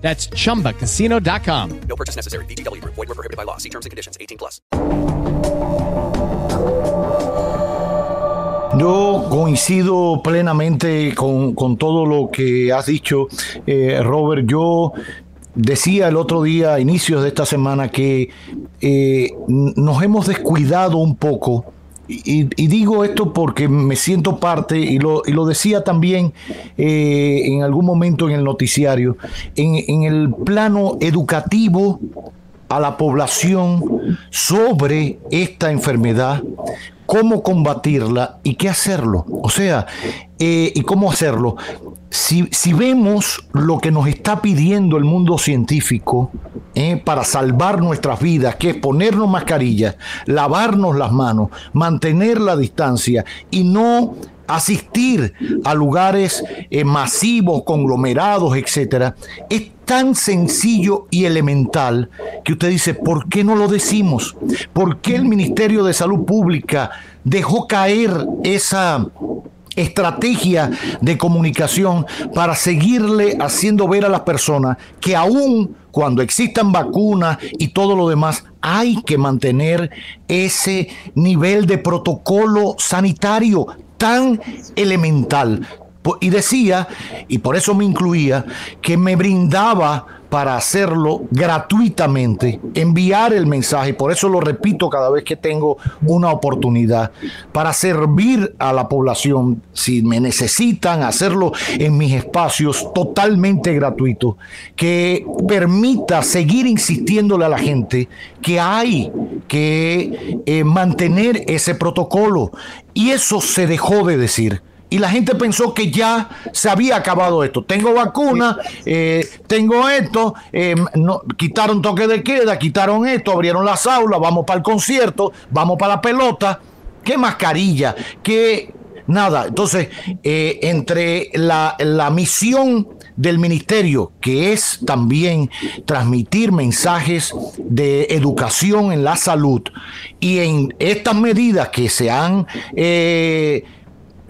That's chumbacasino.com. No purchase necessary. VGW Group. Void were prohibited by law. See terms and conditions. 18 plus. Yo coincido plenamente con, con todo lo que has dicho, eh, Robert. Yo decía el otro día, a inicios de esta semana, que eh, nos hemos descuidado un poco. Y, y digo esto porque me siento parte, y lo, y lo decía también eh, en algún momento en el noticiario, en, en el plano educativo a la población sobre esta enfermedad, cómo combatirla y qué hacerlo. O sea, eh, y cómo hacerlo. Si, si, vemos lo que nos está pidiendo el mundo científico eh, para salvar nuestras vidas, que es ponernos mascarillas, lavarnos las manos, mantener la distancia y no asistir a lugares eh, masivos, conglomerados, etcétera, es tan sencillo y elemental que usted dice, ¿por qué no lo decimos? ¿Por qué el Ministerio de Salud Pública dejó caer esa estrategia de comunicación para seguirle haciendo ver a las personas que aún cuando existan vacunas y todo lo demás, hay que mantener ese nivel de protocolo sanitario tan elemental. Y decía, y por eso me incluía, que me brindaba para hacerlo gratuitamente, enviar el mensaje, por eso lo repito cada vez que tengo una oportunidad, para servir a la población, si me necesitan hacerlo en mis espacios totalmente gratuitos, que permita seguir insistiéndole a la gente que hay que eh, mantener ese protocolo. Y eso se dejó de decir y la gente pensó que ya se había acabado esto. Tengo vacuna, eh, tengo esto, no, quitaron toque de queda, quitaron esto, abrieron las aulas, vamos para el concierto, vamos para la pelota. ¿Qué mascarilla? ¿Qué nada? Entonces, eh, entre la, la misión del ministerio, que es también transmitir mensajes de educación en la salud, y en estas medidas que se han... Eh,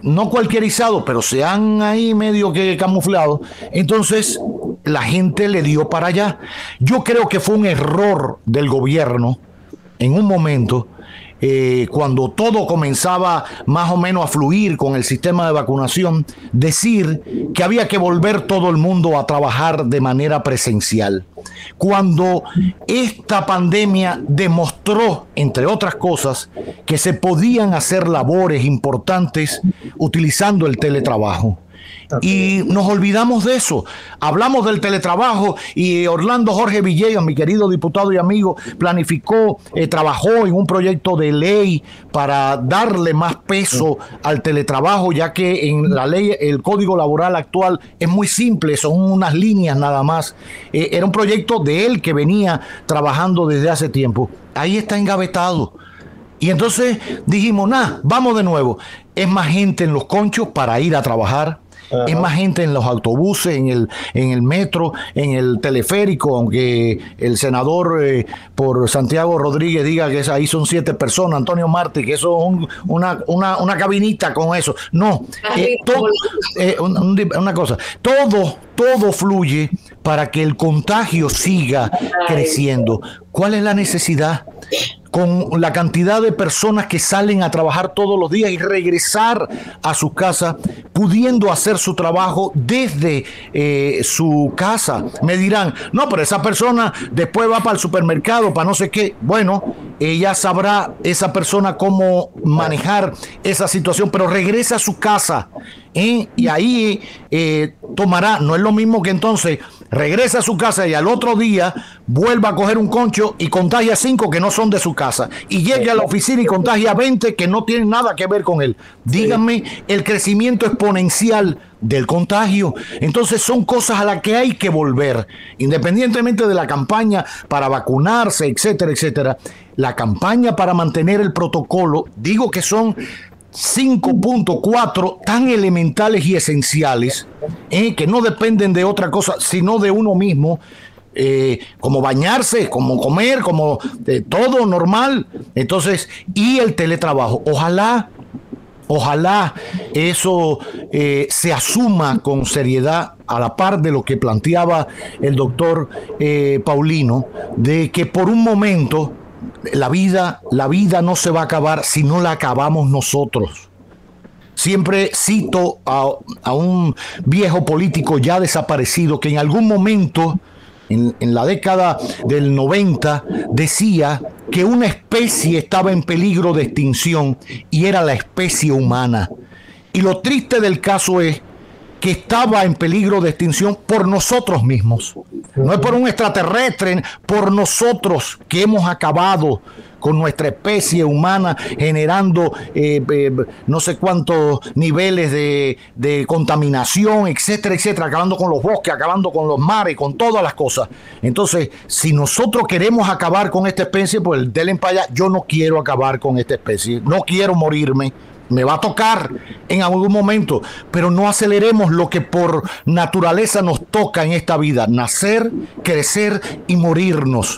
no cualquierizado, pero se han ahí medio que camuflado, entonces la gente le dio para allá. Yo creo que fue un error del gobierno en un momento eh, cuando todo comenzaba más o menos a fluir con el sistema de vacunación, decir que había que volver todo el mundo a trabajar de manera presencial. Cuando esta pandemia demostró, entre otras cosas, que se podían hacer labores importantes utilizando el teletrabajo. Y nos olvidamos de eso. Hablamos del teletrabajo y Orlando Jorge Villegas, mi querido diputado y amigo, planificó, eh, trabajó en un proyecto de ley para darle más peso al teletrabajo, ya que en la ley, el código laboral actual es muy simple, son unas líneas nada más. Eh, era un proyecto de él que venía trabajando desde hace tiempo. Ahí está engavetado. Y entonces dijimos, nada, vamos de nuevo. Es más gente en los conchos para ir a trabajar es más gente en los autobuses, en el, en el metro, en el teleférico, aunque el senador eh, por Santiago Rodríguez diga que ahí son siete personas, Antonio Marte, que eso es una, una, cabinita con eso. No, eh, eh, una cosa, todo, todo fluye para que el contagio siga creciendo. ¿Cuál es la necesidad? Con la cantidad de personas que salen a trabajar todos los días y regresar a su casa, pudiendo hacer su trabajo desde eh, su casa. Me dirán, no, pero esa persona después va para el supermercado, para no sé qué. Bueno, ella sabrá, esa persona, cómo manejar esa situación, pero regresa a su casa ¿eh? y ahí eh, tomará, no es lo mismo que entonces regresa a su casa y al otro día vuelva a coger un concho y contagia cinco que no son de su casa y llegue a la oficina y contagia 20 que no tienen nada que ver con él. Díganme el crecimiento exponencial del contagio. Entonces son cosas a las que hay que volver, independientemente de la campaña para vacunarse, etcétera, etcétera. la campaña para mantener el protocolo, digo que son 5.4 tan elementales y esenciales eh, que no dependen de otra cosa, sino de uno mismo, eh, como bañarse, como comer, como eh, todo normal. Entonces, y el teletrabajo. Ojalá, ojalá eso se asuma con seriedad a la par de lo que planteaba el doctor Paulino, de que por un momento la vida, la vida no se va a acabar si no la acabamos nosotros. Siempre cito a, a un viejo político ya desaparecido que en algún momento, en, en, la década del 90, decía que una especie estaba en peligro de extinción y era la especie humana. Y lo triste del caso es que estaba en peligro de extinción por nosotros mismos. No es por un extraterrestre, por nosotros que hemos acabado con nuestra especie humana, generando eh, eh, no sé cuántos niveles de, contaminación, etcétera, etcétera, acabando con los bosques, acabando con los mares, con todas las cosas. Entonces, si nosotros queremos acabar con esta especie, pues del para allá, yo no quiero acabar con esta especie, no quiero morirme me va a tocar en algún momento, pero no aceleremos lo que por naturaleza nos toca en esta vida, nacer, crecer y morirnos.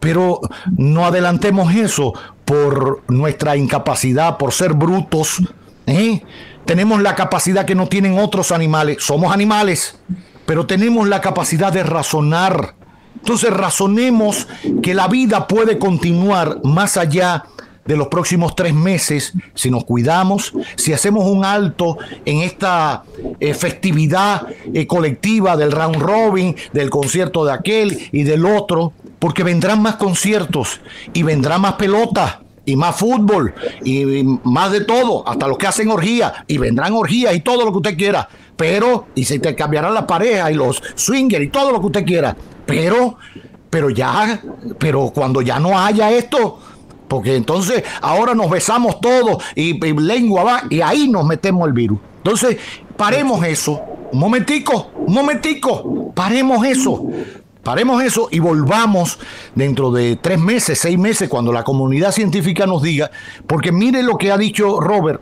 Pero no adelantemos eso por nuestra incapacidad, por ser brutos. ¿eh? Tenemos la capacidad que no tienen otros animales, somos animales, pero tenemos la capacidad de razonar. Entonces razonemos que la vida puede continuar más allá de los próximos tres meses, si nos cuidamos, si hacemos un alto en esta eh, festividad eh, colectiva del round robin, del concierto de aquel y del otro, porque vendrán más conciertos y vendrá más pelota y más fútbol y, más de todo, hasta los que hacen orgías y vendrán orgías y todo lo que usted quiera, pero y se te cambiarán la pareja y los swingers y todo lo que usted quiera, pero pero ya, pero cuando ya no haya esto, porque entonces ahora nos besamos todos y, lengua va y ahí nos metemos el virus. Entonces, paremos eso. Un momentico, un momentico. Paremos eso. Paremos eso y volvamos dentro de tres meses, seis meses, cuando la comunidad científica nos diga, porque mire lo que ha dicho Robert,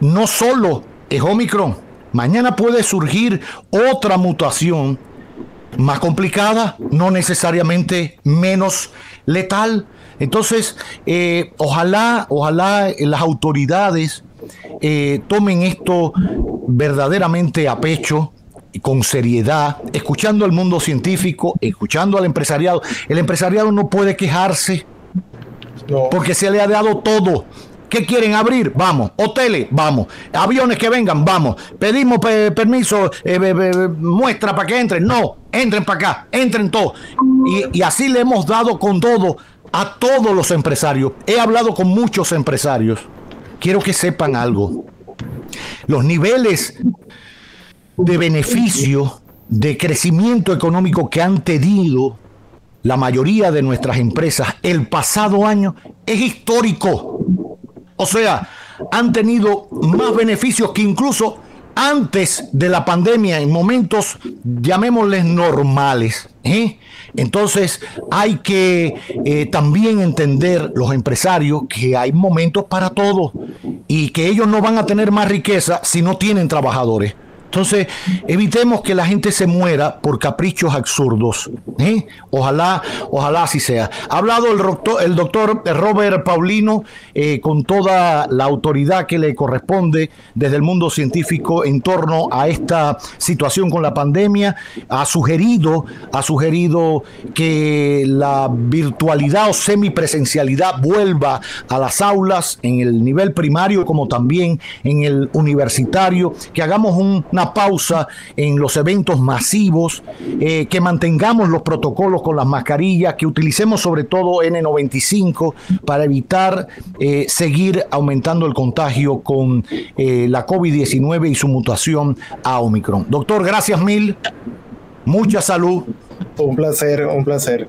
no solo es Omicron, mañana puede surgir otra mutación más complicada, no necesariamente menos letal. Entonces, eh, ojalá, ojalá las autoridades eh, tomen esto verdaderamente a pecho y con seriedad, escuchando al mundo científico, escuchando al empresariado. El empresariado no puede quejarse porque se le ha dado todo. ¿Qué quieren abrir? Vamos. Hoteles, vamos. Aviones que vengan, vamos. Pedimos permiso, eh, muestra para que entren. No, entren para acá, entren todos. Y, y así le hemos dado con todo a todos los empresarios. He hablado con muchos empresarios. Quiero que sepan algo. Los niveles de beneficio, de crecimiento económico que han tenido la mayoría de nuestras empresas el pasado año es histórico. O sea, han tenido más beneficios que incluso antes de la pandemia, en momentos, llamémosles normales. Entonces hay que eh, también entender los empresarios que hay momentos para todo y que ellos no van a tener más riqueza si no tienen trabajadores. Entonces, evitemos que la gente se muera por caprichos absurdos. ¿eh? Ojalá, ojalá así sea. Ha hablado el doctor, el doctor Robert Paulino eh, con toda la autoridad que le corresponde desde el mundo científico en torno a esta situación con la pandemia. Ha sugerido, ha sugerido que la virtualidad o semipresencialidad vuelva a las aulas en el nivel primario como también en el universitario, que hagamos una pausa en los eventos masivos, eh, que mantengamos los protocolos con las mascarillas, que utilicemos sobre todo N95 para evitar eh, seguir aumentando el contagio con eh, la COVID-19 y su mutación a Omicron. Doctor, gracias mil. Mucha salud. Un placer, un placer.